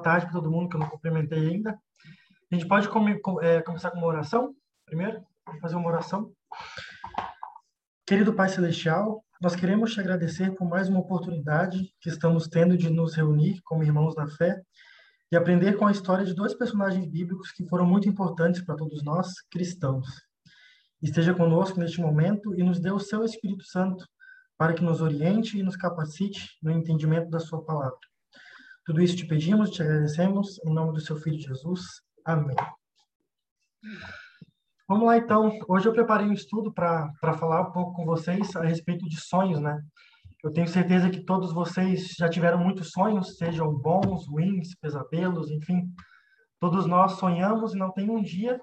tarde para todo mundo que eu não cumprimentei ainda. A gente pode come, é, começar com uma oração primeiro? Vamos fazer uma oração. Querido Pai Celestial, nós queremos te agradecer por mais uma oportunidade que estamos tendo de nos reunir como irmãos na fé e aprender com a história de dois personagens bíblicos que foram muito importantes para todos nós, cristãos. Esteja conosco neste momento e nos dê o seu Espírito Santo para que nos oriente e nos capacite no entendimento da sua palavra. Tudo isso te pedimos, te agradecemos, em nome do seu Filho Jesus. Amém. Vamos lá, então. Hoje eu preparei um estudo para falar um pouco com vocês a respeito de sonhos, né? Eu tenho certeza que todos vocês já tiveram muitos sonhos, sejam bons, ruins, pesadelos, enfim. Todos nós sonhamos e não tem um dia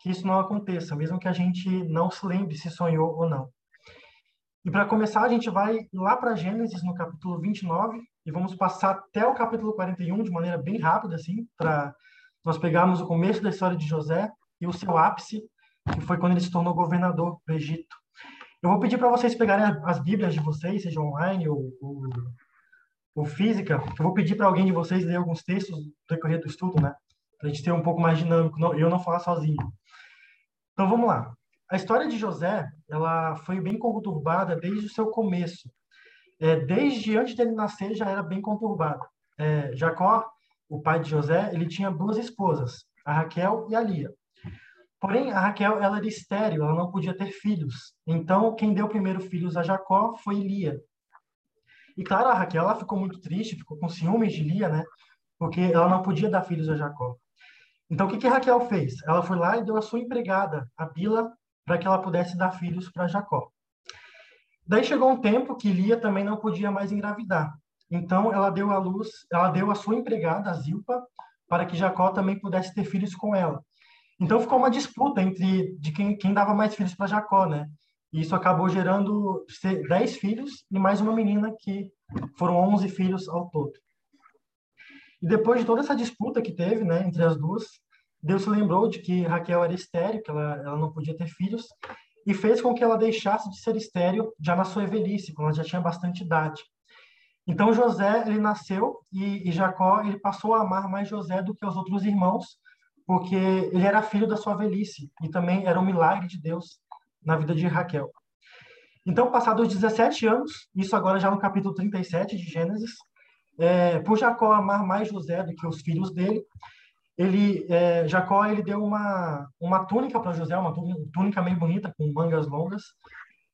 que isso não aconteça, mesmo que a gente não se lembre se sonhou ou não. E para começar, a gente vai lá para Gênesis, no capítulo 29, e vamos passar até o capítulo 41 de maneira bem rápida, assim, para nós pegarmos o começo da história de José e o seu ápice, que foi quando ele se tornou governador do Egito. Eu vou pedir para vocês pegarem as Bíblias de vocês, seja online ou, ou, ou física. Eu vou pedir para alguém de vocês ler alguns textos do decorrer do estudo, né? Para a gente ter um pouco mais dinâmico, não, eu não falar sozinho. Então vamos lá. A história de José, ela foi bem conturbada desde o seu começo é, desde antes dele nascer já era bem conturbado. É, Jacó, o pai de José, ele tinha duas esposas, a Raquel e a Lia. Porém, a Raquel ela era estéril, ela não podia ter filhos. Então, quem deu primeiro filhos a Jacó foi Lia. E claro, a Raquel ela ficou muito triste, ficou com ciúmes de Lia, né? Porque ela não podia dar filhos a Jacó. Então, o que, que Raquel fez? Ela foi lá e deu a sua empregada, a Bila, para que ela pudesse dar filhos para Jacó. Daí chegou um tempo que Lia também não podia mais engravidar. Então ela deu a luz, ela deu a sua empregada, a Zilpa, para que Jacó também pudesse ter filhos com ela. Então ficou uma disputa entre de quem, quem dava mais filhos para Jacó, né? E isso acabou gerando dez filhos e mais uma menina que foram onze filhos ao todo. E depois de toda essa disputa que teve, né, entre as duas, Deus se lembrou de que Raquel era estéril, que ela, ela não podia ter filhos, e fez com que ela deixasse de ser estéril já na sua velhice, quando ela já tinha bastante idade. Então José ele nasceu e, e, Jacó ele passou a amar mais José do que os outros irmãos, porque ele era filho da sua velhice e também era um milagre de Deus na vida de Raquel. Então, passados 17 anos, isso agora já no capítulo 37 de Gênesis, é, por Jacó amar mais José do que os filhos dele, ele é, Jacó ele deu uma uma túnica para José, uma túnica meio bonita com mangas longas.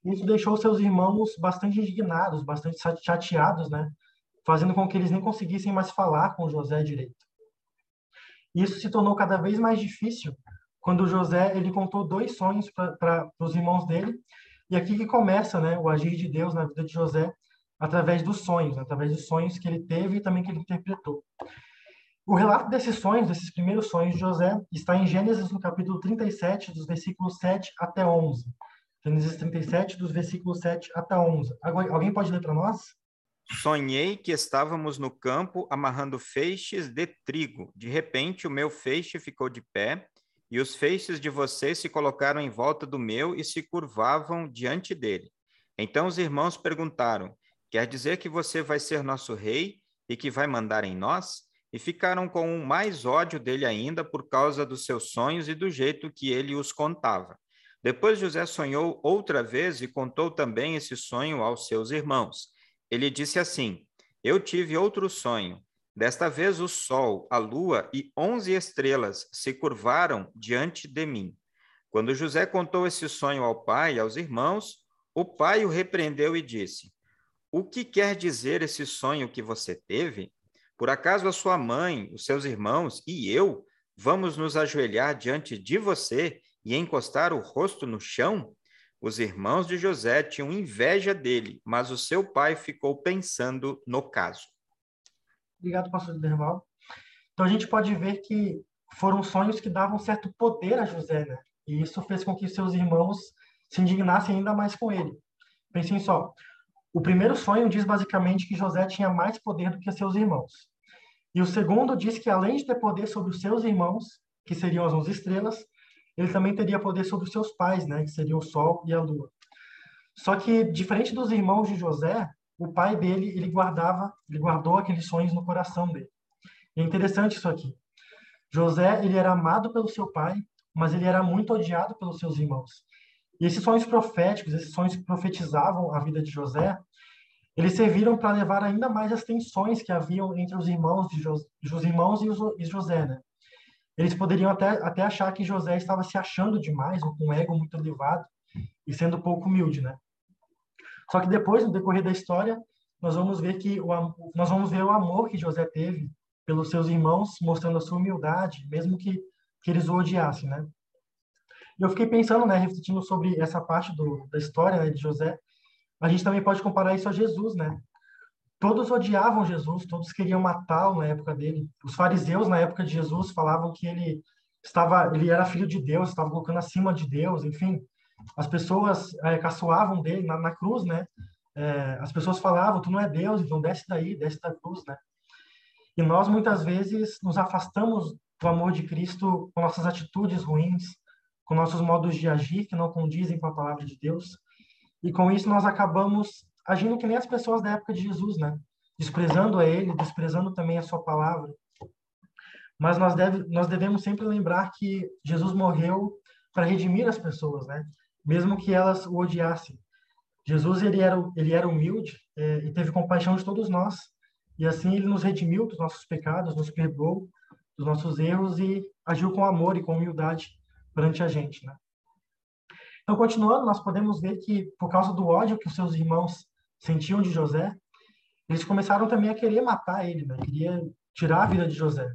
Isso deixou seus irmãos bastante indignados, bastante chateados, né? Fazendo com que eles nem conseguissem mais falar com José direito. Isso se tornou cada vez mais difícil quando José ele contou dois sonhos para os irmãos dele. E aqui que começa, né, o agir de Deus na vida de José através dos sonhos, através dos sonhos que ele teve e também que ele interpretou. O relato desses sonhos, desses primeiros sonhos de José, está em Gênesis, no capítulo 37, dos versículos 7 até 11. Gênesis 37, dos versículos 7 até 11. Alguém pode ler para nós? Sonhei que estávamos no campo amarrando feixes de trigo. De repente, o meu feixe ficou de pé, e os feixes de vocês se colocaram em volta do meu e se curvavam diante dele. Então os irmãos perguntaram: Quer dizer que você vai ser nosso rei e que vai mandar em nós? E ficaram com mais ódio dele ainda por causa dos seus sonhos e do jeito que ele os contava. Depois José sonhou outra vez e contou também esse sonho aos seus irmãos. Ele disse assim: Eu tive outro sonho. Desta vez o sol, a lua e onze estrelas se curvaram diante de mim. Quando José contou esse sonho ao pai e aos irmãos, o pai o repreendeu e disse: O que quer dizer esse sonho que você teve? Por acaso a sua mãe, os seus irmãos e eu vamos nos ajoelhar diante de você e encostar o rosto no chão? Os irmãos de José tinham inveja dele, mas o seu pai ficou pensando no caso. Obrigado, pastor Derval. Então a gente pode ver que foram sonhos que davam certo poder a José, né? E isso fez com que seus irmãos se indignassem ainda mais com ele. Pensem só, o primeiro sonho diz basicamente que José tinha mais poder do que seus irmãos. E o segundo diz que além de ter poder sobre os seus irmãos, que seriam as onze estrelas, ele também teria poder sobre os seus pais, né, que seriam o sol e a lua. Só que diferente dos irmãos de José, o pai dele, ele guardava, ele guardou aqueles sonhos no coração dele. E é interessante isso aqui. José, ele era amado pelo seu pai, mas ele era muito odiado pelos seus irmãos. E esses sonhos proféticos, esses sonhos que profetizavam a vida de José, eles serviram para levar ainda mais as tensões que haviam entre os irmãos de José, os irmãos e, os, e José, né? Eles poderiam até, até achar que José estava se achando demais, com um ego muito elevado, e sendo pouco humilde, né? Só que depois, no decorrer da história, nós vamos ver que o, nós vamos ver o amor que José teve pelos seus irmãos, mostrando a sua humildade, mesmo que, que eles o odiassem, né? E eu fiquei pensando, né, refletindo sobre essa parte do, da história né, de José. A gente também pode comparar isso a Jesus, né? Todos odiavam Jesus, todos queriam matá-lo na época dele. Os fariseus na época de Jesus falavam que ele estava, ele era filho de Deus, estava colocando acima de Deus, enfim. As pessoas é, caçoavam dele na, na cruz, né? É, as pessoas falavam, tu não é Deus, então desce daí, desce da cruz, né? E nós muitas vezes nos afastamos do amor de Cristo com nossas atitudes ruins, com nossos modos de agir que não condizem com a palavra de Deus. E com isso nós acabamos agindo que nem as pessoas da época de Jesus, né? Desprezando a ele, desprezando também a sua palavra. Mas nós, deve, nós devemos sempre lembrar que Jesus morreu para redimir as pessoas, né? Mesmo que elas o odiassem. Jesus ele era ele era humilde é, e teve compaixão de todos nós. E assim ele nos redimiu dos nossos pecados, nos perdoou dos nossos erros e agiu com amor e com humildade perante a gente, né? Então, continuando, nós podemos ver que, por causa do ódio que os seus irmãos sentiam de José, eles começaram também a querer matar ele, né? Queria tirar a vida de José.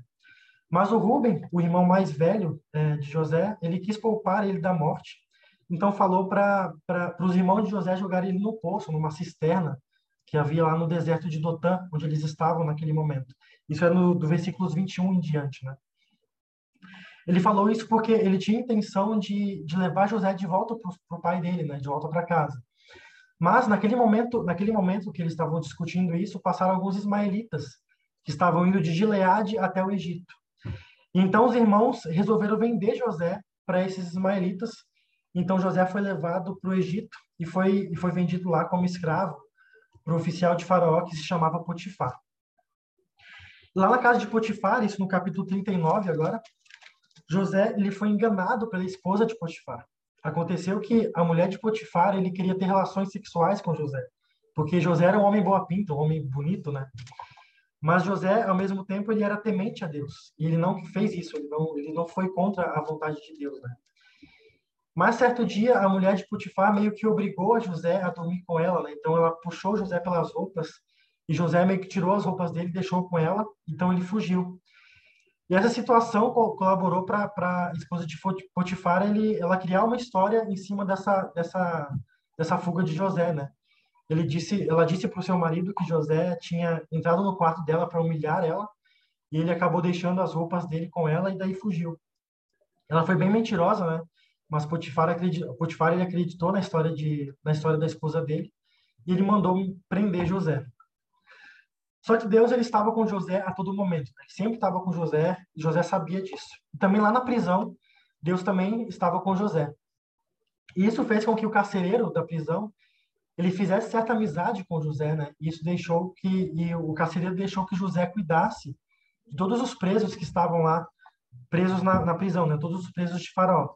Mas o Rubem, o irmão mais velho é, de José, ele quis poupar ele da morte. Então falou para os irmãos de José jogar ele no poço, numa cisterna que havia lá no deserto de Dotã, onde eles estavam naquele momento. Isso é no, do versículos 21 em diante, né? Ele falou isso porque ele tinha intenção de, de levar José de volta para o pai dele, né, de volta para casa. Mas naquele momento, naquele momento que eles estavam discutindo isso, passaram alguns ismaelitas que estavam indo de Gileade até o Egito. Então os irmãos resolveram vender José para esses ismaelitas. Então José foi levado para o Egito e foi e foi vendido lá como escravo para o oficial de Faraó que se chamava Potifar. Lá na casa de Potifar, isso no capítulo 39 agora, José ele foi enganado pela esposa de Potifar. Aconteceu que a mulher de Potifar ele queria ter relações sexuais com José, porque José era um homem boa pinta, um homem bonito, né? Mas José, ao mesmo tempo, ele era temente a Deus. E ele não fez isso, ele não, ele não foi contra a vontade de Deus, né? Mas certo dia, a mulher de Potifar meio que obrigou a José a dormir com ela, né? Então ela puxou José pelas roupas e José meio que tirou as roupas dele deixou com ela, então ele fugiu. E essa situação colaborou para a esposa de Potifar ele, ela criar uma história em cima dessa, dessa, dessa fuga de José, né? Ele disse, ela disse para o seu marido que José tinha entrado no quarto dela para humilhar ela e ele acabou deixando as roupas dele com ela e daí fugiu. Ela foi bem mentirosa, né? Mas Potifar, acreditou, Potifar ele acreditou na história de na história da esposa dele e ele mandou prender José. Só que Deus ele estava com José a todo momento. Ele sempre estava com José e José sabia disso. Também lá na prisão, Deus também estava com José. E isso fez com que o carcereiro da prisão ele fizesse certa amizade com José, né? E isso deixou que e o carcereiro deixou que José cuidasse de todos os presos que estavam lá presos na, na prisão, né? Todos os presos de Faraó.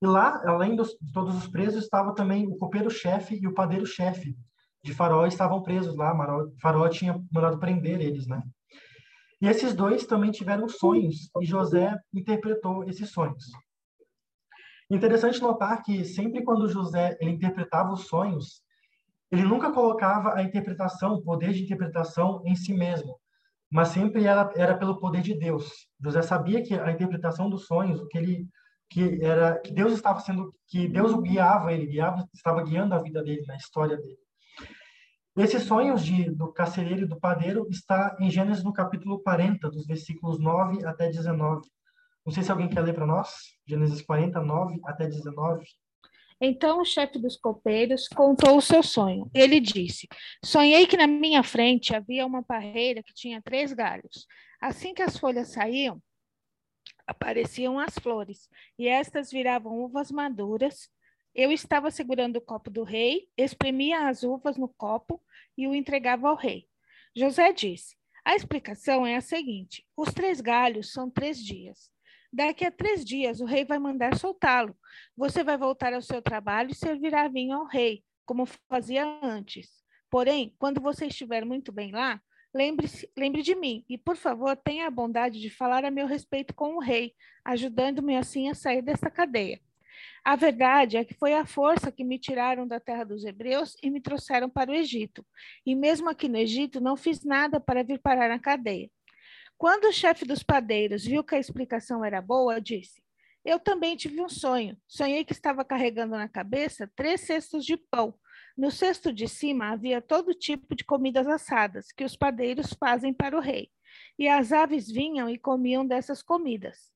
E lá, além dos, de todos os presos, estava também o copeiro-chefe e o padeiro-chefe de Faraó estavam presos lá. Faraó tinha mandado prender eles, né? E esses dois também tiveram sonhos e José interpretou esses sonhos. Interessante notar que sempre quando José ele interpretava os sonhos, ele nunca colocava a interpretação, o poder de interpretação em si mesmo, mas sempre era, era pelo poder de Deus. José sabia que a interpretação dos sonhos, o que ele que era que Deus estava sendo que Deus o guiava, ele guiava, estava guiando a vida dele, na história dele. Esses sonhos de, do carcereiro e do padeiro está em Gênesis no capítulo 40, dos versículos 9 até 19. Não sei se alguém quer ler para nós. Gênesis 40, 9 até 19. Então o chefe dos copeiros contou o seu sonho. Ele disse: Sonhei que na minha frente havia uma parreira que tinha três galhos. Assim que as folhas saíam, apareciam as flores, e estas viravam uvas maduras. Eu estava segurando o copo do rei, exprimia as uvas no copo e o entregava ao rei. José disse: A explicação é a seguinte: os três galhos são três dias. Daqui a três dias o rei vai mandar soltá-lo. Você vai voltar ao seu trabalho e servirá vinho ao rei, como fazia antes. Porém, quando você estiver muito bem lá, lembre, lembre de mim e, por favor, tenha a bondade de falar a meu respeito com o rei, ajudando-me assim a sair desta cadeia. A verdade é que foi a força que me tiraram da terra dos hebreus e me trouxeram para o Egito. E mesmo aqui no Egito, não fiz nada para vir parar na cadeia. Quando o chefe dos padeiros viu que a explicação era boa, disse: Eu também tive um sonho. Sonhei que estava carregando na cabeça três cestos de pão. No cesto de cima havia todo tipo de comidas assadas que os padeiros fazem para o rei. E as aves vinham e comiam dessas comidas.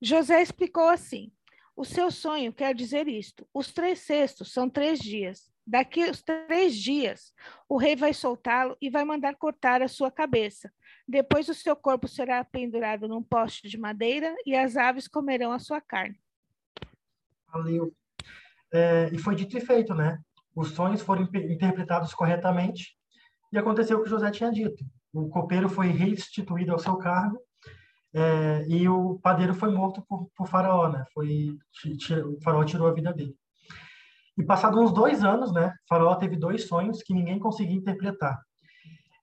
José explicou assim: O seu sonho quer dizer isto: os três cestos são três dias. Daqui a três dias, o rei vai soltá-lo e vai mandar cortar a sua cabeça. Depois o seu corpo será pendurado num poste de madeira e as aves comerão a sua carne. Valeu. É, e foi dito e feito, né? Os sonhos foram interpretados corretamente e aconteceu o que José tinha dito. O copeiro foi restituído ao seu cargo é, e o padeiro foi morto por, por faraó, né? Foi, o faraó tirou a vida dele. E passados uns dois anos, né, Faraó teve dois sonhos que ninguém conseguia interpretar.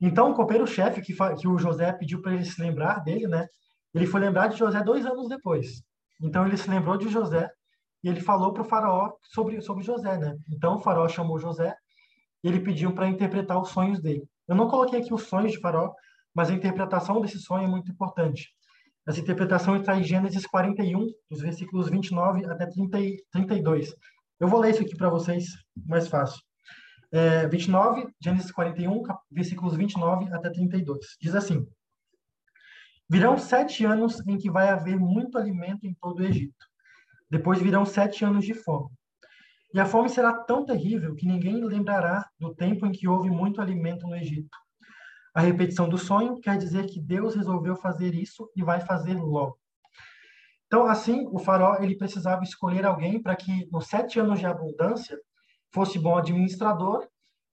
Então, o copeiro-chefe que, que o José pediu para ele se lembrar dele, né, ele foi lembrar de José dois anos depois. Então, ele se lembrou de José e ele falou para o faraó sobre, sobre José, né? Então, o faraó chamou José e ele pediu para interpretar os sonhos dele. Eu não coloquei aqui os sonhos de faraó, mas a interpretação desse sonho é muito importante. Essa interpretação está em Gênesis 41, dos versículos 29 até 30, 32. Eu vou ler isso aqui para vocês, mais fácil. É, 29, Gênesis 41, versículos 29 até 32. Diz assim: Virão sete anos em que vai haver muito alimento em todo o Egito. Depois virão sete anos de fome. E a fome será tão terrível que ninguém lembrará do tempo em que houve muito alimento no Egito. A repetição do sonho quer dizer que Deus resolveu fazer isso e vai fazer logo. Então, assim, o faraó ele precisava escolher alguém para que, nos sete anos de abundância, fosse bom administrador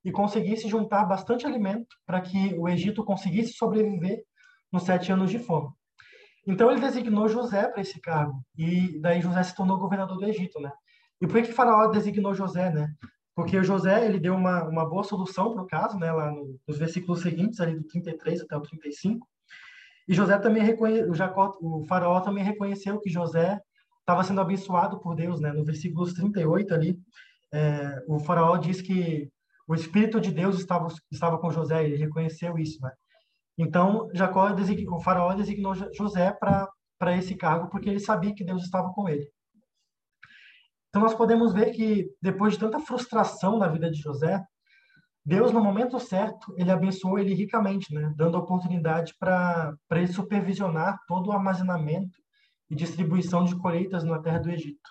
e conseguisse juntar bastante alimento para que o Egito conseguisse sobreviver nos sete anos de fome. Então, ele designou José para esse cargo, e daí José se tornou governador do Egito, né? E por que, que faraó designou José, né? Porque o José ele deu uma, uma boa solução para o caso, né, lá no, nos versículos seguintes, ali do 33 até o 35. E José também reconhe, o Jacó, o faraó também reconheceu que José estava sendo abençoado por Deus, né? No versículos 38 ali, é, o faraó diz que o espírito de Deus estava estava com José, ele reconheceu isso, né? Então, Jacó o faraó designou José para para esse cargo porque ele sabia que Deus estava com ele. Então nós podemos ver que depois de tanta frustração na vida de José, Deus no momento certo ele abençoou ele ricamente, né, dando oportunidade para para ele supervisionar todo o armazenamento e distribuição de colheitas na terra do Egito.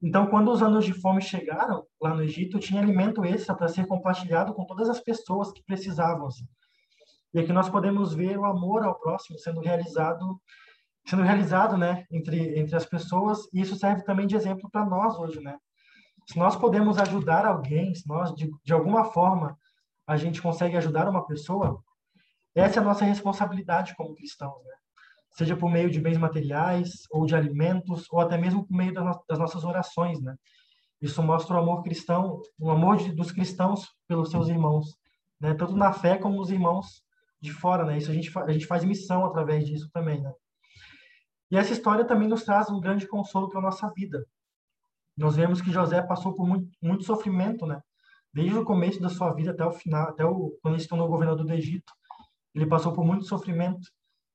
Então, quando os anos de fome chegaram lá no Egito, tinha alimento extra para ser compartilhado com todas as pessoas que precisavam. Assim. E aqui nós podemos ver o amor ao próximo sendo realizado sendo realizado, né, entre entre as pessoas, e isso serve também de exemplo para nós hoje, né? Se nós podemos ajudar alguém, se nós de, de alguma forma a gente consegue ajudar uma pessoa, essa é a nossa responsabilidade como cristãos, né? Seja por meio de bens materiais ou de alimentos, ou até mesmo por meio das nossas orações, né? Isso mostra o amor cristão, o amor de, dos cristãos pelos seus irmãos, né? Tanto na fé como nos irmãos de fora, né? Isso a gente a gente faz missão através disso também, né? E essa história também nos traz um grande consolo para a nossa vida. Nós vemos que José passou por muito, muito sofrimento, né? Desde o começo da sua vida até o final, até o, quando ele se tornou governador do Egito, ele passou por muito sofrimento,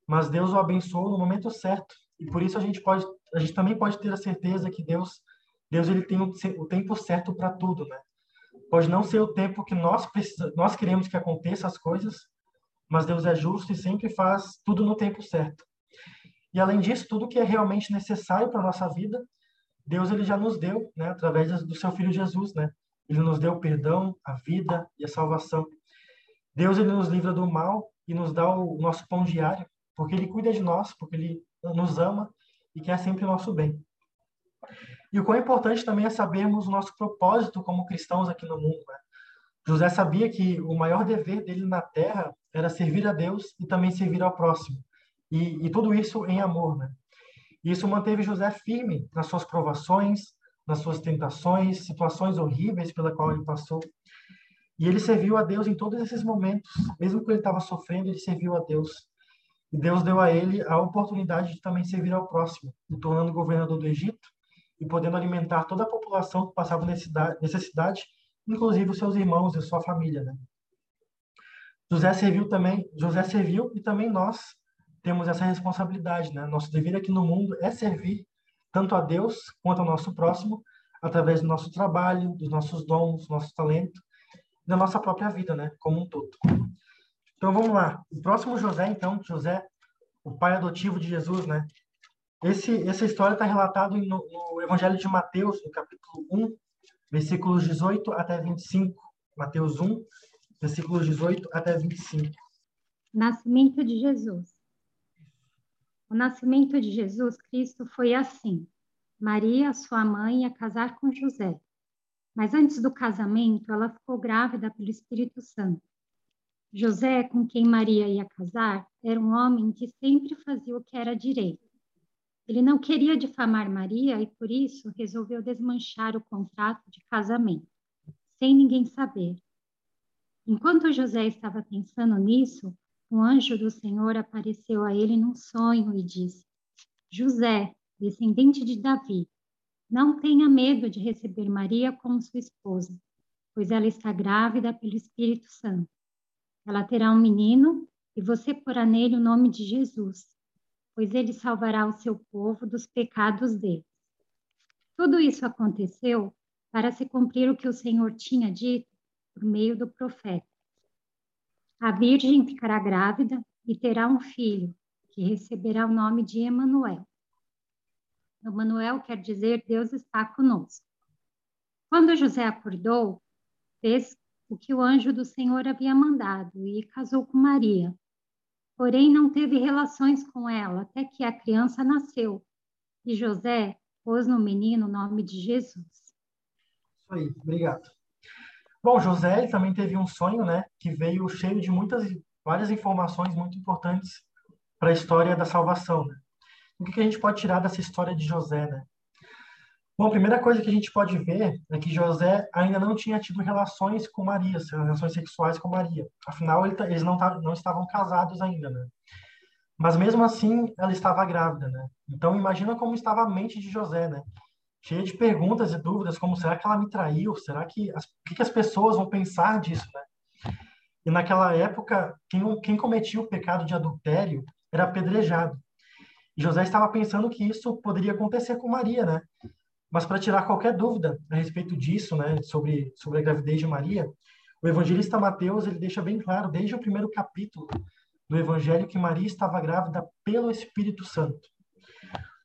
mas Deus o abençoou no momento certo. E por isso a gente pode, a gente também pode ter a certeza que Deus, Deus ele tem o, o tempo certo para tudo, né? Pode não ser o tempo que nós precisamos, nós queremos que aconteça as coisas, mas Deus é justo e sempre faz tudo no tempo certo. E além disso, tudo que é realmente necessário para nossa vida, Deus ele já nos deu, né, através do seu filho Jesus, né? Ele nos deu o perdão, a vida e a salvação. Deus ele nos livra do mal e nos dá o nosso pão diário, porque ele cuida de nós, porque ele nos ama e quer sempre o nosso bem. E o quão importante também é sabermos o nosso propósito como cristãos aqui no mundo. Né? José sabia que o maior dever dele na terra era servir a Deus e também servir ao próximo. E, e tudo isso em amor, né? Isso manteve José firme nas suas provações, nas suas tentações, situações horríveis pela qual ele passou. E ele serviu a Deus em todos esses momentos, mesmo que ele estava sofrendo, ele serviu a Deus. E Deus deu a ele a oportunidade de também servir ao próximo, se tornando governador do Egito e podendo alimentar toda a população que passava necessidade, inclusive os seus irmãos e sua família, né? José serviu também, José serviu e também nós temos essa responsabilidade, né? Nosso dever aqui no mundo é servir tanto a Deus quanto ao nosso próximo, através do nosso trabalho, dos nossos dons, do nosso talento, da nossa própria vida, né? Como um todo. Então vamos lá. O próximo José, então, José, o pai adotivo de Jesus, né? Esse, essa história está relatada no, no Evangelho de Mateus, no capítulo 1, versículos 18 até 25. Mateus 1, versículos 18 até 25. Nascimento de Jesus. O nascimento de Jesus Cristo foi assim. Maria, sua mãe, ia casar com José. Mas antes do casamento, ela ficou grávida pelo Espírito Santo. José, com quem Maria ia casar, era um homem que sempre fazia o que era direito. Ele não queria difamar Maria e, por isso, resolveu desmanchar o contrato de casamento, sem ninguém saber. Enquanto José estava pensando nisso, um anjo do Senhor apareceu a ele num sonho e disse: José, descendente de Davi, não tenha medo de receber Maria como sua esposa, pois ela está grávida pelo Espírito Santo. Ela terá um menino e você porá nele o nome de Jesus, pois ele salvará o seu povo dos pecados deles. Tudo isso aconteceu para se cumprir o que o Senhor tinha dito por meio do profeta. A virgem ficará grávida e terá um filho, que receberá o nome de Emanuel. Emanuel quer dizer Deus está conosco. Quando José acordou, fez o que o anjo do Senhor havia mandado e casou com Maria. Porém, não teve relações com ela até que a criança nasceu. E José pôs no menino o nome de Jesus. Isso aí, obrigado. Bom, José também teve um sonho, né, que veio cheio de muitas, várias informações muito importantes para a história da salvação. Né? O que, que a gente pode tirar dessa história de José, né? Bom, a primeira coisa que a gente pode ver é que José ainda não tinha tido relações com Maria, relações sexuais com Maria. Afinal, eles não, não estavam casados ainda, né? Mas mesmo assim, ela estava grávida, né? Então, imagina como estava a mente de José, né? Cheia de perguntas e dúvidas, como será que ela me traiu? Será que as, o que, que as pessoas vão pensar disso, né? E naquela época, quem, quem cometia o pecado de adultério era apedrejado. E José estava pensando que isso poderia acontecer com Maria, né? Mas para tirar qualquer dúvida a respeito disso, né, sobre sobre a gravidez de Maria, o evangelista Mateus ele deixa bem claro desde o primeiro capítulo do evangelho que Maria estava grávida pelo Espírito Santo.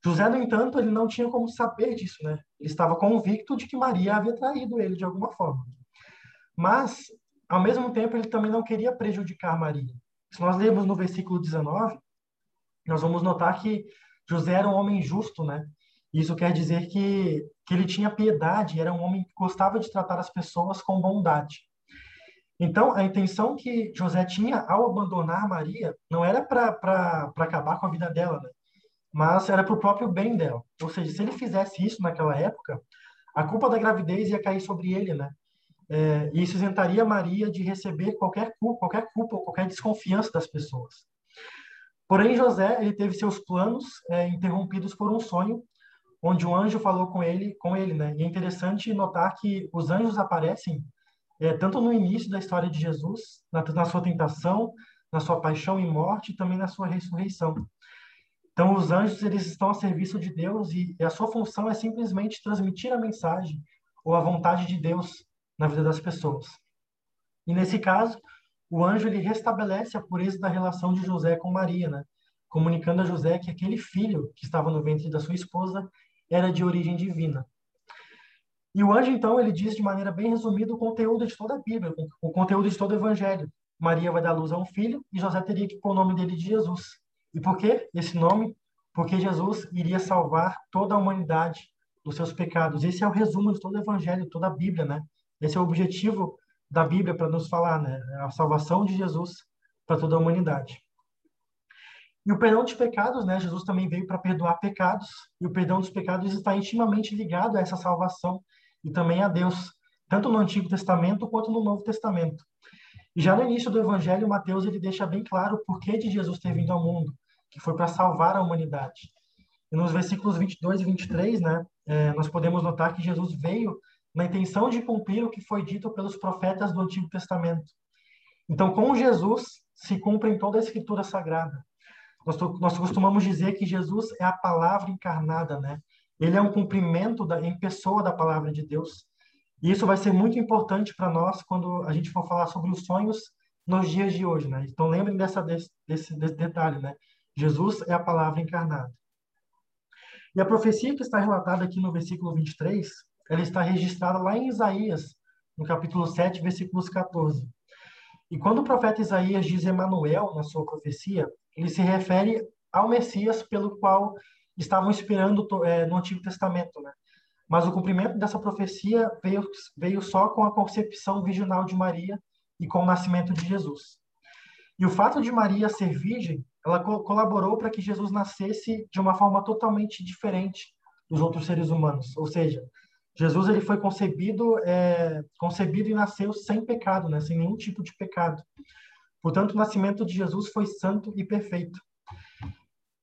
José, no entanto, ele não tinha como saber disso, né? Ele estava convicto de que Maria havia traído ele de alguma forma. Mas, ao mesmo tempo, ele também não queria prejudicar Maria. Se nós lermos no versículo 19, nós vamos notar que José era um homem justo, né? Isso quer dizer que, que ele tinha piedade, era um homem que gostava de tratar as pessoas com bondade. Então, a intenção que José tinha ao abandonar Maria não era para acabar com a vida dela, né? Mas era para o próprio bem dela. Ou seja, se ele fizesse isso naquela época, a culpa da gravidez ia cair sobre ele, né? É, e isso isentaria Maria de receber qualquer culpa, qualquer culpa ou qualquer desconfiança das pessoas. Porém, José ele teve seus planos é, interrompidos por um sonho onde o anjo falou com ele, com ele, né? E é interessante notar que os anjos aparecem é, tanto no início da história de Jesus, na, na, sua tentação, na sua paixão e morte, e também na sua ressurreição. Então, os anjos eles estão a serviço de Deus e, e a sua função é simplesmente transmitir a mensagem ou a vontade de Deus na vida das pessoas. E nesse caso, o anjo ele restabelece a pureza da relação de José com Maria, né? comunicando a José que aquele filho que estava no ventre da sua esposa era de origem divina. E o anjo, então, ele diz de maneira bem resumida o conteúdo de toda a Bíblia, o conteúdo de todo o Evangelho. Maria vai dar luz a um filho e José teria que pôr o nome dele de Jesus. E por que esse nome? Porque Jesus iria salvar toda a humanidade dos seus pecados. Esse é o resumo de todo o Evangelho, toda a Bíblia, né? Esse é o objetivo da Bíblia para nos falar, né? A salvação de Jesus para toda a humanidade. E o perdão dos pecados, né? Jesus também veio para perdoar pecados, e o perdão dos pecados está intimamente ligado a essa salvação e também a Deus, tanto no Antigo Testamento quanto no Novo Testamento. E já no início do Evangelho, Mateus ele deixa bem claro o porquê de Jesus ter vindo ao mundo, que foi para salvar a humanidade. E nos versículos 22 e 23, né, é, nós podemos notar que Jesus veio na intenção de cumprir o que foi dito pelos profetas do Antigo Testamento. Então, com Jesus se cumpre toda a Escritura Sagrada. Nós, nós costumamos dizer que Jesus é a palavra encarnada, né? Ele é um cumprimento da, em pessoa da palavra de Deus. E isso vai ser muito importante para nós quando a gente for falar sobre os sonhos nos dias de hoje, né? Então lembrem dessa, desse, desse, desse detalhe, né? Jesus é a palavra encarnada. E a profecia que está relatada aqui no versículo 23, ela está registrada lá em Isaías, no capítulo 7, versículos 14. E quando o profeta Isaías diz Emanuel na sua profecia, ele se refere ao Messias pelo qual estavam esperando é, no Antigo Testamento, né? Mas o cumprimento dessa profecia veio, veio só com a concepção virginal de Maria e com o nascimento de Jesus. E o fato de Maria ser virgem, ela co colaborou para que Jesus nascesse de uma forma totalmente diferente dos outros seres humanos. Ou seja, Jesus ele foi concebido, é, concebido e nasceu sem pecado, né? sem nenhum tipo de pecado. Portanto, o nascimento de Jesus foi santo e perfeito.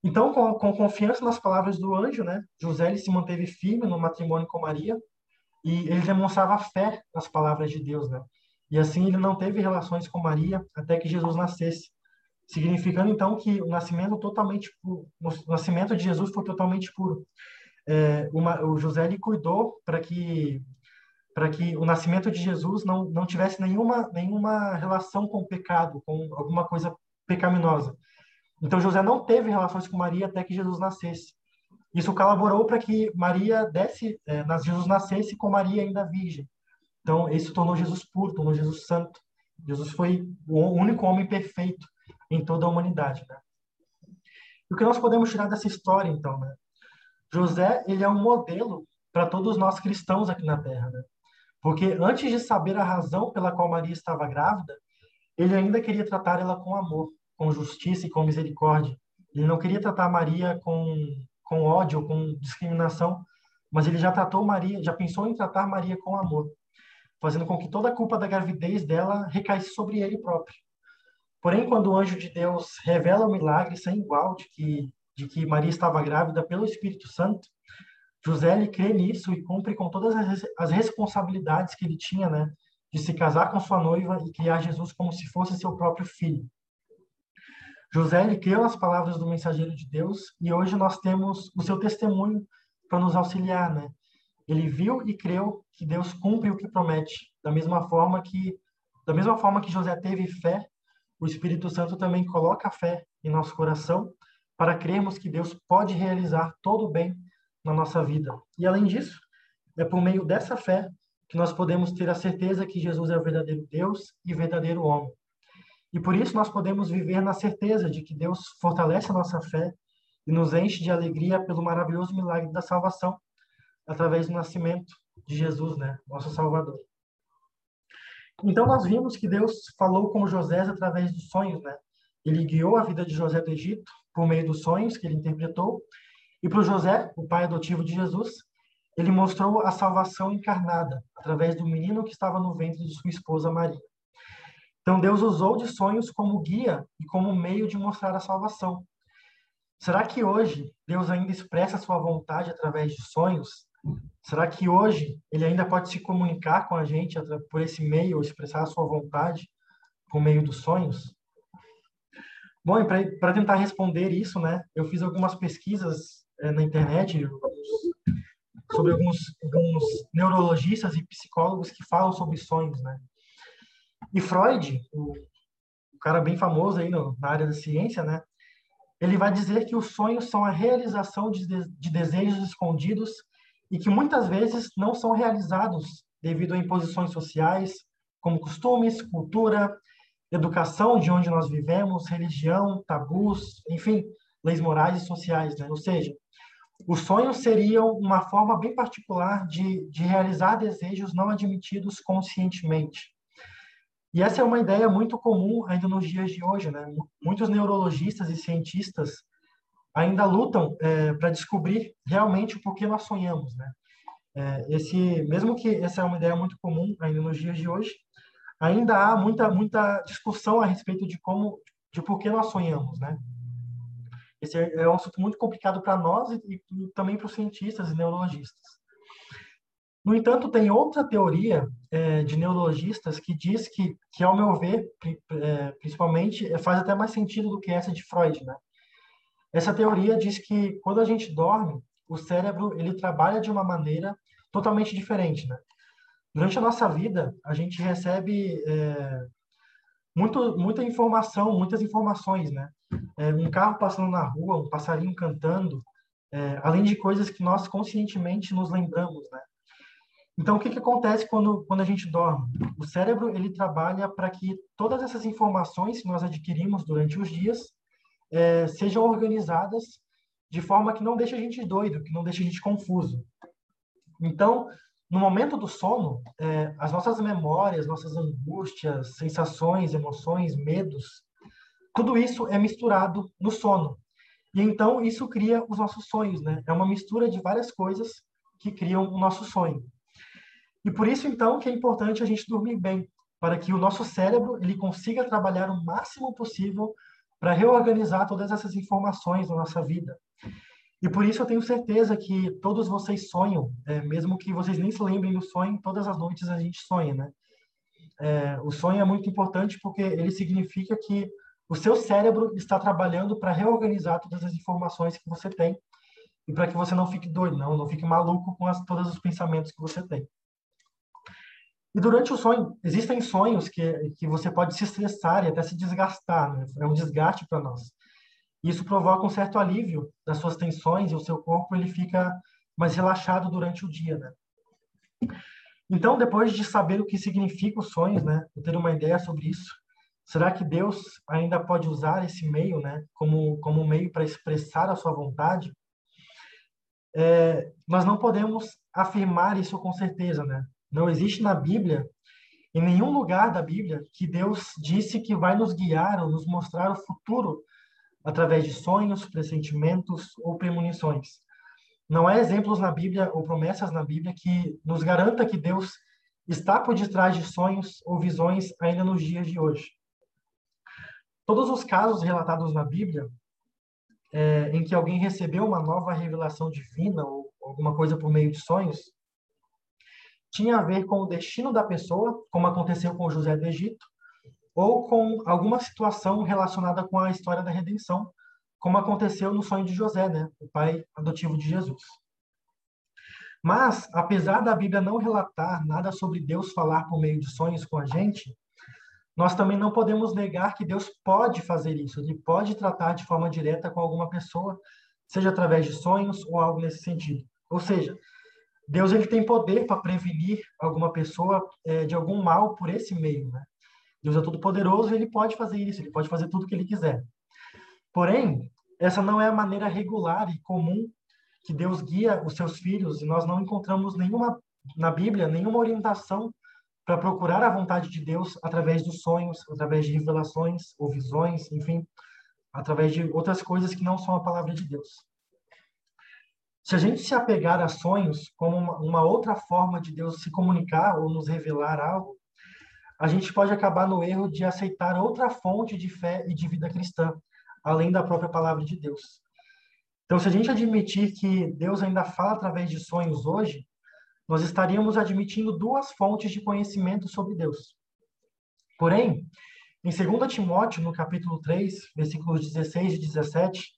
Então, com, com confiança nas palavras do anjo, né, José ele se manteve firme no matrimônio com Maria e ele demonstrava fé nas palavras de Deus, né? E assim ele não teve relações com Maria até que Jesus nascesse, significando então que o nascimento totalmente o nascimento de Jesus foi totalmente puro. É, uma, o José ele cuidou para que para que o nascimento de Jesus não, não tivesse nenhuma, nenhuma relação com o pecado, com alguma coisa pecaminosa. Então José não teve relações com Maria até que Jesus nascesse. Isso colaborou para que Maria desse, é, Jesus nascesse com Maria ainda virgem. Então isso tornou Jesus puro, tornou Jesus santo. Jesus foi o único homem perfeito em toda a humanidade, né? E o que nós podemos tirar dessa história, então, né? José, ele é um modelo para todos nós cristãos aqui na Terra, né? Porque antes de saber a razão pela qual Maria estava grávida, ele ainda queria tratar ela com amor, com justiça e com misericórdia. Ele não queria tratar Maria com, com ódio, com discriminação, mas ele já tratou Maria, já pensou em tratar Maria com amor, fazendo com que toda a culpa da gravidez dela recaísse sobre ele próprio. Porém, quando o anjo de Deus revela o milagre sem igual de que de que Maria estava grávida pelo Espírito Santo, José ele crê nisso e cumpre com todas as responsabilidades que ele tinha, né, de se casar com sua noiva e criar Jesus como se fosse seu próprio filho. José ele creu nas palavras do mensageiro de Deus e hoje nós temos o seu testemunho para nos auxiliar, né? Ele viu e creu que Deus cumpre o que promete, da mesma forma que da mesma forma que José teve fé, o Espírito Santo também coloca a fé em nosso coração para crermos que Deus pode realizar todo o bem na nossa vida. E além disso, é por meio dessa fé que nós podemos ter a certeza que Jesus é o verdadeiro Deus e verdadeiro homem. E por isso nós podemos viver na certeza de que Deus fortalece a nossa fé e nos enche de alegria pelo maravilhoso milagre da salvação através do nascimento de Jesus, né, nosso Salvador. Então nós vimos que Deus falou com José através dos sonhos, né? Ele guiou a vida de José do Egito por meio dos sonhos que ele interpretou. E para José, o pai adotivo de Jesus, ele mostrou a salvação encarnada através do menino que estava no ventre de sua esposa Maria. Então Deus usou de sonhos como guia e como meio de mostrar a salvação. Será que hoje Deus ainda expressa sua vontade através de sonhos? Será que hoje ele ainda pode se comunicar com a gente por esse meio, expressar a sua vontade por meio dos sonhos? Bom, para tentar responder isso, né, eu fiz algumas pesquisas é, na internet sobre alguns, alguns neurologistas e psicólogos que falam sobre sonhos, né? E Freud, o cara bem famoso aí no, na área da ciência, né? Ele vai dizer que os sonhos são a realização de, de desejos escondidos e que muitas vezes não são realizados devido a imposições sociais, como costumes, cultura, educação de onde nós vivemos, religião, tabus, enfim, leis morais e sociais, né? Ou seja, os sonhos seriam uma forma bem particular de, de realizar desejos não admitidos conscientemente. E essa é uma ideia muito comum ainda nos dias de hoje, né? Muitos neurologistas e cientistas ainda lutam é, para descobrir realmente o porquê nós sonhamos, né? É, esse, mesmo que essa é uma ideia muito comum ainda nos dias de hoje, ainda há muita, muita discussão a respeito de como, de por que nós sonhamos, né? Esse é, é um assunto muito complicado para nós e, e também para os cientistas e neurologistas. No entanto, tem outra teoria é, de neurologistas que diz que, que ao meu ver, é, principalmente, faz até mais sentido do que essa de Freud, né? Essa teoria diz que quando a gente dorme, o cérebro ele trabalha de uma maneira totalmente diferente, né? Durante a nossa vida, a gente recebe é, muito, muita informação, muitas informações, né? É, um carro passando na rua, um passarinho cantando, é, além de coisas que nós conscientemente nos lembramos, né? Então, o que, que acontece quando, quando a gente dorme? O cérebro ele trabalha para que todas essas informações que nós adquirimos durante os dias é, sejam organizadas de forma que não deixe a gente doido, que não deixe a gente confuso. Então, no momento do sono, é, as nossas memórias, nossas angústias, sensações, emoções, medos, tudo isso é misturado no sono. E então isso cria os nossos sonhos, né? É uma mistura de várias coisas que criam o nosso sonho. E por isso então que é importante a gente dormir bem, para que o nosso cérebro ele consiga trabalhar o máximo possível para reorganizar todas essas informações da nossa vida. E por isso eu tenho certeza que todos vocês sonham, é, mesmo que vocês nem se lembrem do sonho, todas as noites a gente sonha, né? É, o sonho é muito importante porque ele significa que o seu cérebro está trabalhando para reorganizar todas as informações que você tem e para que você não fique doido, não, não fique maluco com as, todos os pensamentos que você tem. E durante o sonho, existem sonhos que, que você pode se estressar e até se desgastar, né? é um desgaste para nós. Isso provoca um certo alívio das suas tensões e o seu corpo ele fica mais relaxado durante o dia, né? Então, depois de saber o que significa os sonhos, né, ter uma ideia sobre isso, será que Deus ainda pode usar esse meio, né, como como um meio para expressar a sua vontade? É, nós não podemos afirmar isso com certeza, né? Não existe na Bíblia, em nenhum lugar da Bíblia, que Deus disse que vai nos guiar ou nos mostrar o futuro através de sonhos, pressentimentos ou premonições. Não há exemplos na Bíblia ou promessas na Bíblia que nos garanta que Deus está por detrás de sonhos ou visões ainda nos dias de hoje. Todos os casos relatados na Bíblia é, em que alguém recebeu uma nova revelação divina ou alguma coisa por meio de sonhos tinha a ver com o destino da pessoa, como aconteceu com José do Egito, ou com alguma situação relacionada com a história da redenção, como aconteceu no sonho de José, né, o pai adotivo de Jesus. Mas, apesar da Bíblia não relatar nada sobre Deus falar por meio de sonhos com a gente, nós também não podemos negar que Deus pode fazer isso, ele pode tratar de forma direta com alguma pessoa, seja através de sonhos ou algo nesse sentido. Ou seja, Deus ele tem poder para prevenir alguma pessoa é, de algum mal por esse meio, né? Deus é todo poderoso, ele pode fazer isso, ele pode fazer tudo o que ele quiser. Porém, essa não é a maneira regular e comum que Deus guia os seus filhos, e nós não encontramos nenhuma na Bíblia nenhuma orientação para procurar a vontade de Deus através dos sonhos, através de revelações ou visões, enfim, através de outras coisas que não são a palavra de Deus. Se a gente se apegar a sonhos como uma, outra forma de Deus se comunicar ou nos revelar algo, a gente pode acabar no erro de aceitar outra fonte de fé e de vida cristã, além da própria palavra de Deus. Então, se a gente admitir que Deus ainda fala através de sonhos hoje, nós estaríamos admitindo duas fontes de conhecimento sobre Deus. Porém, em 2 Timóteo, no capítulo 3, versículos 16 e 17,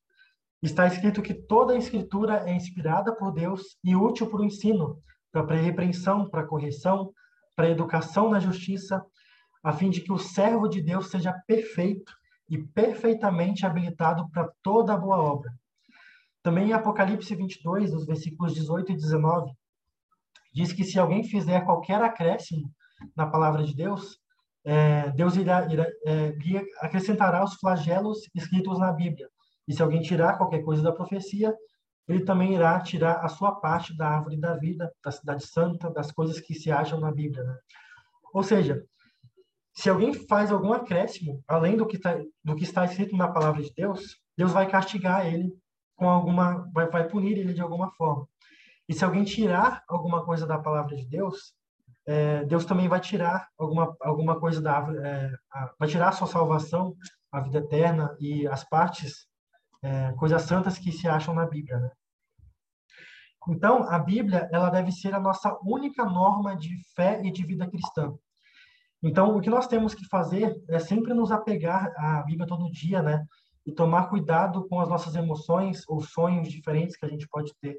está escrito que toda a escritura é inspirada por Deus e útil para o ensino, para a repreensão, para a correção, para a educação na justiça, a fim de que o servo de Deus seja perfeito e perfeitamente habilitado para toda boa obra. Também em Apocalipse 22, os versículos 18 e 19, diz que se alguém fizer qualquer acréscimo na palavra de Deus, é, Deus irá, irá é, acrescentará os flagelos escritos na Bíblia. E se alguém tirar qualquer coisa da profecia, ele também irá tirar a sua parte da árvore da vida, da cidade santa, das coisas que se acham na Bíblia. Né? Ou seja, se alguém faz algum acréscimo, além do que, tá, do que está escrito na palavra de Deus, Deus vai castigar ele com alguma, vai, vai punir ele de alguma forma. E se alguém tirar alguma coisa da palavra de Deus, é, Deus também vai tirar alguma, alguma coisa da é, a, vai tirar a sua salvação, a vida eterna e as partes é, coisas santas que se acham na Bíblia, né? Então, a Bíblia, ela deve ser a nossa única norma de fé e de vida cristã. Então, o que nós temos que fazer é sempre nos apegar à Bíblia todo dia, né? E tomar cuidado com as nossas emoções ou sonhos diferentes que a gente pode ter.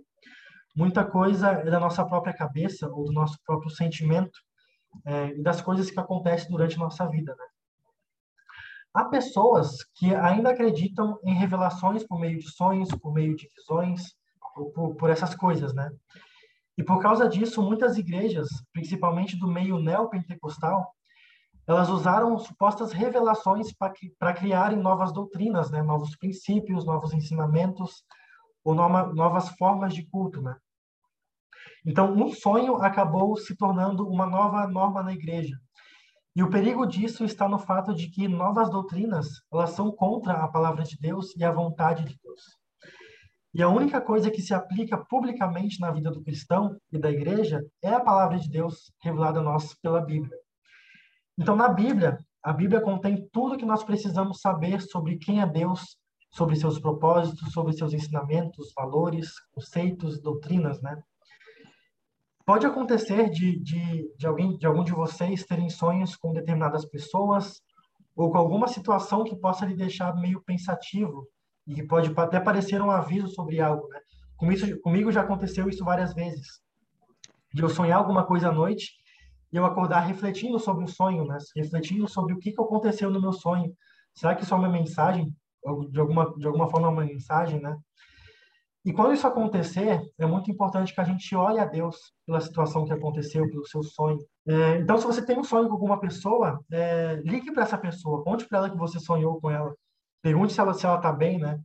Muita coisa é da nossa própria cabeça ou do nosso próprio sentimento é, e das coisas que acontecem durante a nossa vida, né? Há pessoas que ainda acreditam em revelações por meio de sonhos, por meio de visões, por, por essas coisas, né? E por causa disso, muitas igrejas, principalmente do meio neopentecostal, elas usaram supostas revelações para criarem novas doutrinas, né? novos princípios, novos ensinamentos, ou nova, novas formas de culto. Né? Então, um sonho acabou se tornando uma nova norma na igreja. E o perigo disso está no fato de que novas doutrinas, elas são contra a palavra de Deus e a vontade de Deus. E a única coisa que se aplica publicamente na vida do cristão e da igreja é a palavra de Deus revelada a nós pela Bíblia. Então, na Bíblia, a Bíblia contém tudo que nós precisamos saber sobre quem é Deus, sobre seus propósitos, sobre seus ensinamentos, valores, conceitos, doutrinas, né? Pode acontecer de, de, de, alguém, de algum de vocês terem sonhos com determinadas pessoas ou com alguma situação que possa lhe deixar meio pensativo e que pode até parecer um aviso sobre algo. Né? Comigo, isso, comigo já aconteceu isso várias vezes. De eu sonhar alguma coisa à noite e eu acordar refletindo sobre o sonho, né? refletindo sobre o que, que aconteceu no meu sonho. Será que isso é uma mensagem? De alguma, de alguma forma, uma mensagem, né? E quando isso acontecer, é muito importante que a gente olhe a Deus pela situação que aconteceu, pelo seu sonho. É, então, se você tem um sonho com alguma pessoa, é, ligue para essa pessoa, conte para ela que você sonhou com ela, pergunte se ela se ela está bem, né?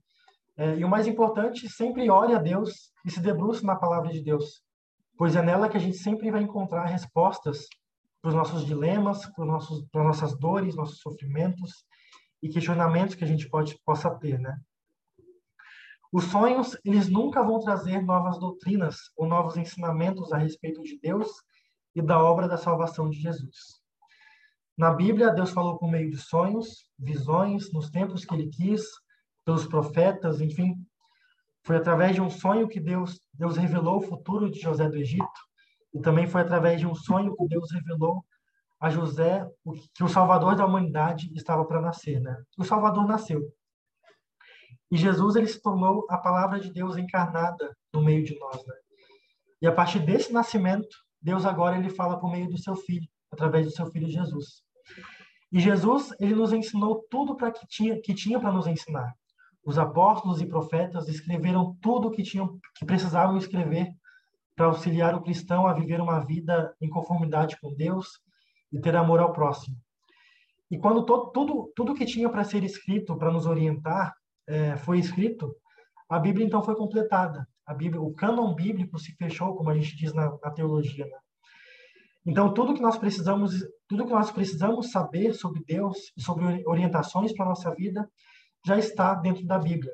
É, e o mais importante, sempre ore a Deus e se debruce na palavra de Deus, pois é nela que a gente sempre vai encontrar respostas para os nossos dilemas, para nossos, para nossas dores, nossos sofrimentos e questionamentos que a gente pode possa ter, né? Os sonhos, eles nunca vão trazer novas doutrinas ou novos ensinamentos a respeito de Deus e da obra da salvação de Jesus. Na Bíblia, Deus falou por meio de sonhos, visões, nos tempos que ele quis, pelos profetas, enfim. Foi através de um sonho que Deus, Deus revelou o futuro de José do Egito, e também foi através de um sonho que Deus revelou a José que o Salvador da humanidade estava para nascer, né? O Salvador nasceu. E Jesus ele se tornou a palavra de Deus encarnada no meio de nós, né? E a partir desse nascimento, Deus agora ele fala por meio do seu filho, através do seu filho Jesus. E Jesus, ele nos ensinou tudo para que tinha que tinha para nos ensinar. Os apóstolos e profetas escreveram tudo que tinham que precisavam escrever para auxiliar o cristão a viver uma vida em conformidade com Deus e ter amor ao próximo. E quando todo, tudo tudo que tinha para ser escrito para nos orientar é, foi escrito, a Bíblia então foi completada. A Bíblia, o cânon bíblico se fechou, como a gente diz na, na teologia. Né? Então tudo que nós precisamos, tudo que nós precisamos saber sobre Deus e sobre orientações para nossa vida já está dentro da Bíblia.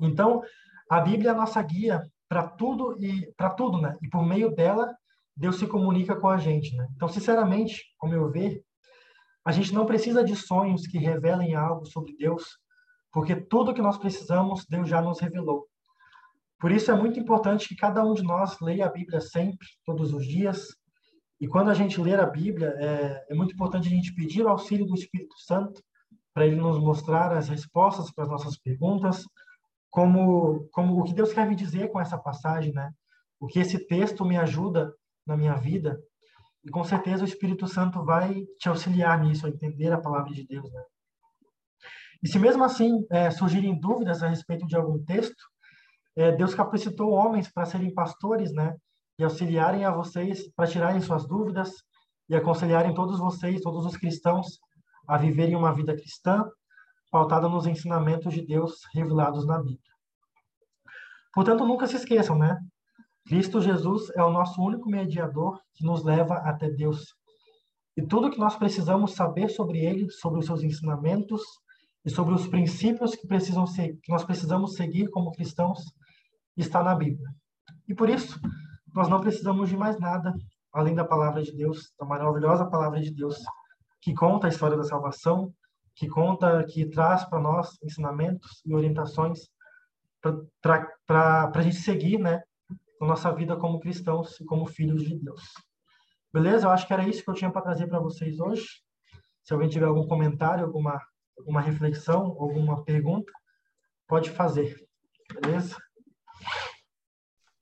Então a Bíblia é a nossa guia para tudo e para tudo, né? E por meio dela Deus se comunica com a gente, né? Então sinceramente, ao meu ver, a gente não precisa de sonhos que revelem algo sobre Deus, porque tudo que nós precisamos Deus já nos revelou. Por isso é muito importante que cada um de nós leia a Bíblia sempre, todos os dias, e quando a gente ler a Bíblia, é, é muito importante a gente pedir o auxílio do Espírito Santo para ele nos mostrar as respostas para as nossas perguntas, como, como o que Deus quer me dizer com essa passagem, né? O que esse texto me ajuda na minha vida. E com certeza o Espírito Santo vai te auxiliar nisso, a entender a palavra de Deus, né? E se mesmo assim é, surgirem dúvidas a respeito de algum texto, é, Deus capacitou homens para serem pastores, né? e auxiliarem a vocês para tirarem suas dúvidas e aconselharem todos vocês, todos os cristãos, a viverem uma vida cristã pautada nos ensinamentos de Deus revelados na Bíblia. Portanto, nunca se esqueçam, né? Cristo Jesus é o nosso único mediador que nos leva até Deus. E tudo que nós precisamos saber sobre ele, sobre os seus ensinamentos e sobre os princípios que precisam ser, que nós precisamos seguir como cristãos, está na Bíblia. E por isso, nós não precisamos de mais nada além da palavra de Deus, da maravilhosa palavra de Deus, que conta a história da salvação, que conta, que traz para nós ensinamentos e orientações para a gente seguir, né, na nossa vida como cristãos e como filhos de Deus. Beleza? Eu acho que era isso que eu tinha para trazer para vocês hoje. Se alguém tiver algum comentário, alguma, alguma reflexão, alguma pergunta, pode fazer. Beleza?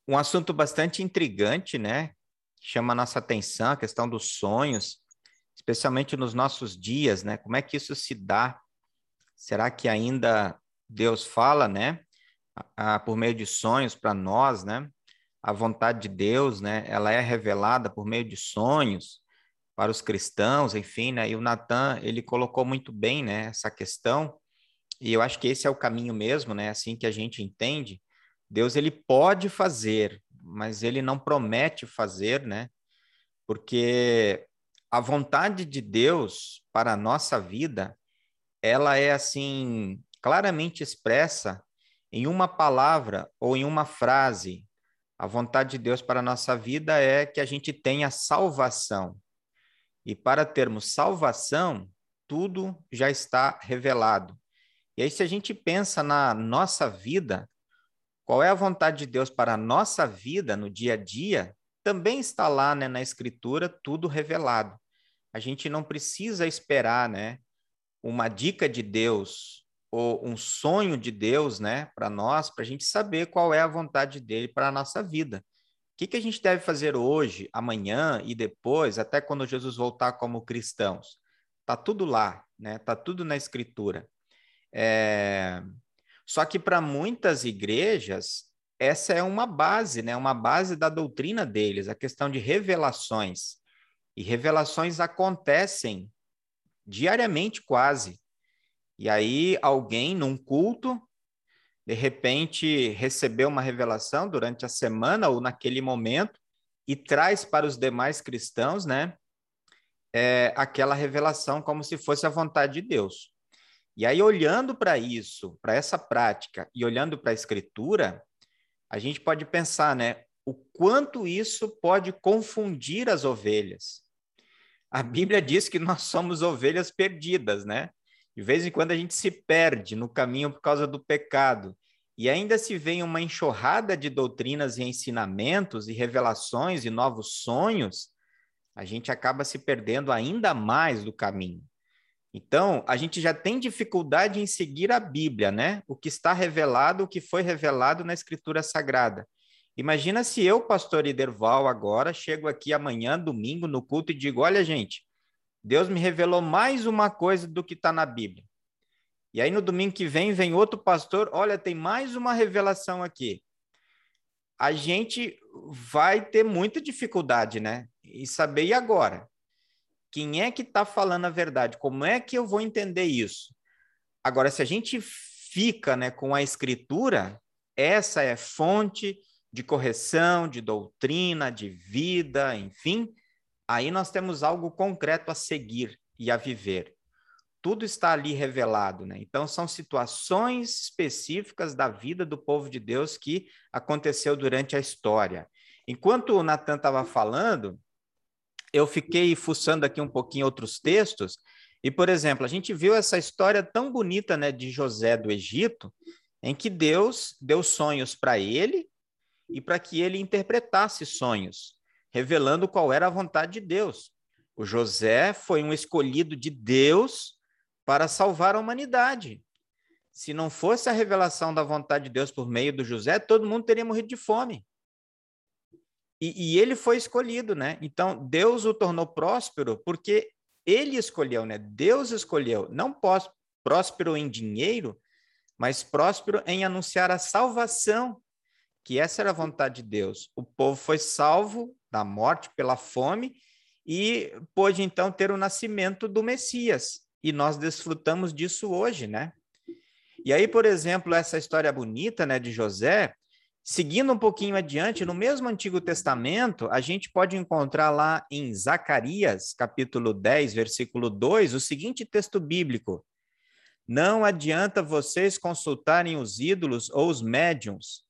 um assunto bastante intrigante, né? Chama a nossa atenção, a questão dos sonhos, especialmente nos nossos dias, né? Como é que isso se dá? Será que ainda Deus fala, né? A, a, por meio de sonhos para nós, né? A vontade de Deus, né? Ela é revelada por meio de sonhos para os cristãos, enfim, né? E o Natan, ele colocou muito bem, né? Essa questão. E eu acho que esse é o caminho mesmo, né? Assim que a gente entende Deus ele pode fazer, mas ele não promete fazer, né? Porque a vontade de Deus para a nossa vida, ela é assim claramente expressa em uma palavra ou em uma frase. A vontade de Deus para a nossa vida é que a gente tenha salvação. E para termos salvação, tudo já está revelado. E aí, se a gente pensa na nossa vida, qual é a vontade de Deus para a nossa vida no dia a dia, também está lá né, na Escritura, tudo revelado. A gente não precisa esperar né, uma dica de Deus ou um sonho de Deus né, para nós, para a gente saber qual é a vontade dele para a nossa vida. O que, que a gente deve fazer hoje, amanhã e depois, até quando Jesus voltar como cristãos? Está tudo lá, né? Está tudo na Escritura. É... Só que para muitas igrejas, essa é uma base, né? Uma base da doutrina deles, a questão de revelações. E revelações acontecem diariamente, quase. E aí, alguém num culto, de repente, recebeu uma revelação durante a semana ou naquele momento e traz para os demais cristãos, né? É, aquela revelação como se fosse a vontade de Deus. E aí, olhando para isso, para essa prática e olhando para a escritura, a gente pode pensar, né? O quanto isso pode confundir as ovelhas. A Bíblia diz que nós somos ovelhas perdidas, né? De vez em quando a gente se perde no caminho por causa do pecado. E ainda se vem uma enxurrada de doutrinas e ensinamentos e revelações e novos sonhos, a gente acaba se perdendo ainda mais do caminho. Então, a gente já tem dificuldade em seguir a Bíblia, né? O que está revelado, o que foi revelado na Escritura Sagrada. Imagina se eu, pastor Iderval, agora chego aqui amanhã, domingo, no culto e digo: olha, gente, Deus me revelou mais uma coisa do que está na Bíblia. E aí no domingo que vem, vem outro pastor: olha, tem mais uma revelação aqui. A gente vai ter muita dificuldade, né? E saber, e agora? Quem é que está falando a verdade? Como é que eu vou entender isso? Agora, se a gente fica né, com a escritura, essa é fonte de correção, de doutrina, de vida, enfim, aí nós temos algo concreto a seguir e a viver. Tudo está ali revelado, né? Então, são situações específicas da vida do povo de Deus que aconteceu durante a história. Enquanto o Natan estava falando, eu fiquei fuçando aqui um pouquinho outros textos, e, por exemplo, a gente viu essa história tão bonita né, de José do Egito, em que Deus deu sonhos para ele e para que ele interpretasse sonhos, revelando qual era a vontade de Deus. O José foi um escolhido de Deus para salvar a humanidade. Se não fosse a revelação da vontade de Deus por meio do José, todo mundo teria morrido de fome. E, e, ele foi escolhido, né? Então, Deus o tornou próspero porque ele escolheu, né? Deus escolheu, não próspero em dinheiro, mas próspero em anunciar a salvação, que essa era a vontade de Deus. O povo foi salvo da morte pela fome e pôde então ter o nascimento do Messias. E nós desfrutamos disso hoje, né? E aí, por exemplo, essa história bonita, né, de José, Seguindo um pouquinho adiante, no mesmo Antigo Testamento, a gente pode encontrar lá em Zacarias, capítulo 10, versículo 2, o seguinte texto bíblico: Não adianta vocês consultarem os ídolos ou os médiums,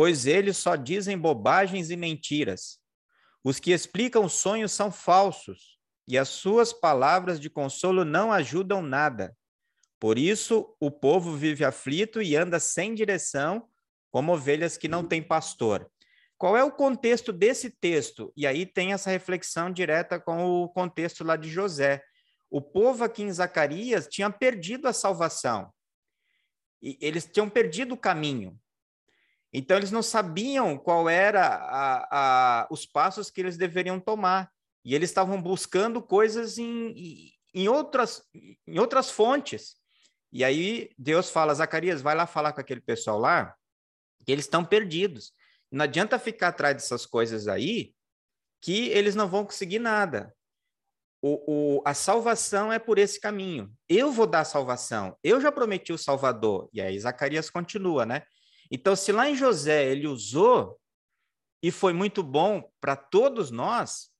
pois eles só dizem bobagens e mentiras. Os que explicam sonhos são falsos, e as suas palavras de consolo não ajudam nada. Por isso, o povo vive aflito e anda sem direção como ovelhas que não têm pastor. Qual é o contexto desse texto? E aí tem essa reflexão direta com o contexto lá de José. O povo aqui em Zacarias tinha perdido a salvação. E eles tinham perdido o caminho. Então eles não sabiam qual era a, a, os passos que eles deveriam tomar. E eles estavam buscando coisas em, em, outras, em outras fontes. E aí Deus fala, Zacarias, vai lá falar com aquele pessoal lá, que eles estão perdidos. Não adianta ficar atrás dessas coisas aí, que eles não vão conseguir nada. O, o, a salvação é por esse caminho. Eu vou dar salvação. Eu já prometi o Salvador. E aí Zacarias continua, né? Então, se lá em José ele usou e foi muito bom para todos nós,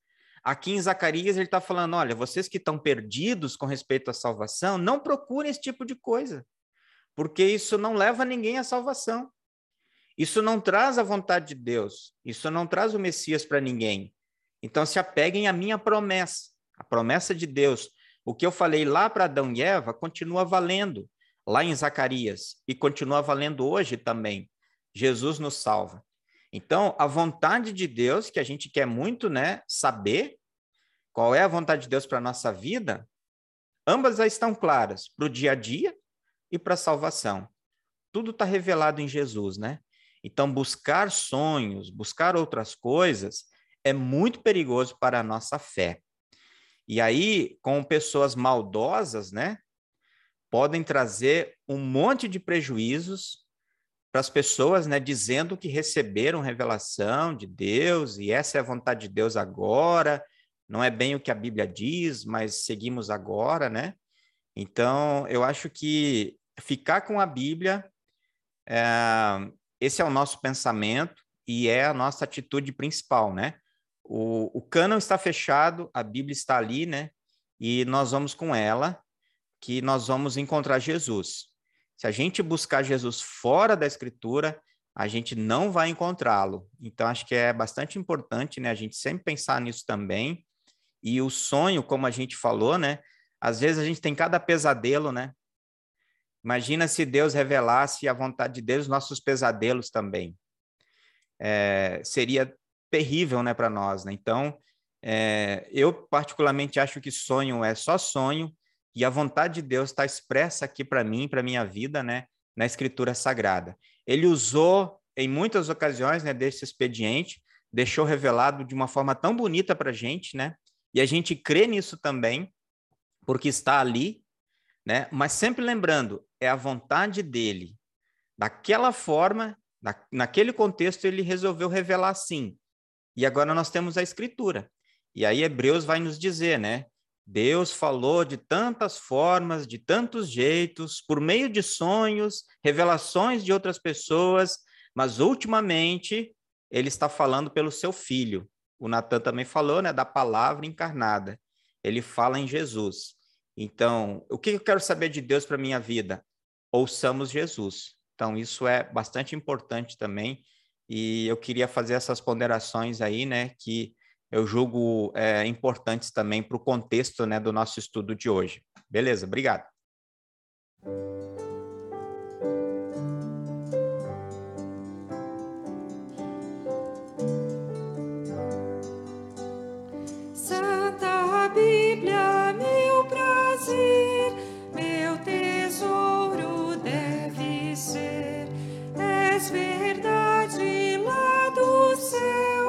aqui em Zacarias ele está falando: olha, vocês que estão perdidos com respeito à salvação, não procurem esse tipo de coisa, porque isso não leva ninguém à salvação. Isso não traz a vontade de Deus, isso não traz o Messias para ninguém. Então se apeguem à minha promessa, a promessa de Deus. O que eu falei lá para Adão e Eva continua valendo lá em Zacarias e continua valendo hoje também. Jesus nos salva. Então, a vontade de Deus, que a gente quer muito, né, saber qual é a vontade de Deus para a nossa vida, ambas já estão claras, para o dia a dia e para a salvação. Tudo está revelado em Jesus, né? Então, buscar sonhos, buscar outras coisas, é muito perigoso para a nossa fé. E aí, com pessoas maldosas, né, podem trazer um monte de prejuízos para as pessoas, né, dizendo que receberam revelação de Deus e essa é a vontade de Deus agora. Não é bem o que a Bíblia diz, mas seguimos agora, né? Então, eu acho que ficar com a Bíblia é, esse é o nosso pensamento e é a nossa atitude principal, né? O, o cânon está fechado, a Bíblia está ali, né? E nós vamos com ela, que nós vamos encontrar Jesus. Se a gente buscar Jesus fora da Escritura, a gente não vai encontrá-lo. Então, acho que é bastante importante, né, a gente sempre pensar nisso também. E o sonho, como a gente falou, né, às vezes a gente tem cada pesadelo, né? Imagina se Deus revelasse a vontade de Deus, nossos pesadelos também. É, seria terrível, né, para nós, né? Então, é, eu particularmente acho que sonho é só sonho e a vontade de Deus está expressa aqui para mim, para minha vida, né, na Escritura Sagrada. Ele usou em muitas ocasiões, né, desse expediente, deixou revelado de uma forma tão bonita para a gente, né? E a gente crê nisso também, porque está ali, né? Mas sempre lembrando, é a vontade dele. Daquela forma, na, naquele contexto, ele resolveu revelar assim. E agora nós temos a Escritura. E aí Hebreus vai nos dizer, né? Deus falou de tantas formas, de tantos jeitos, por meio de sonhos, revelações de outras pessoas, mas ultimamente ele está falando pelo seu filho. O Natan também falou, né, da palavra encarnada. Ele fala em Jesus. Então, o que eu quero saber de Deus para minha vida? Ouçamos Jesus. Então, isso é bastante importante também. E eu queria fazer essas ponderações aí, né, que eu julgo é, importantes também para o contexto né, do nosso estudo de hoje. Beleza, obrigado. sofre o coração, observando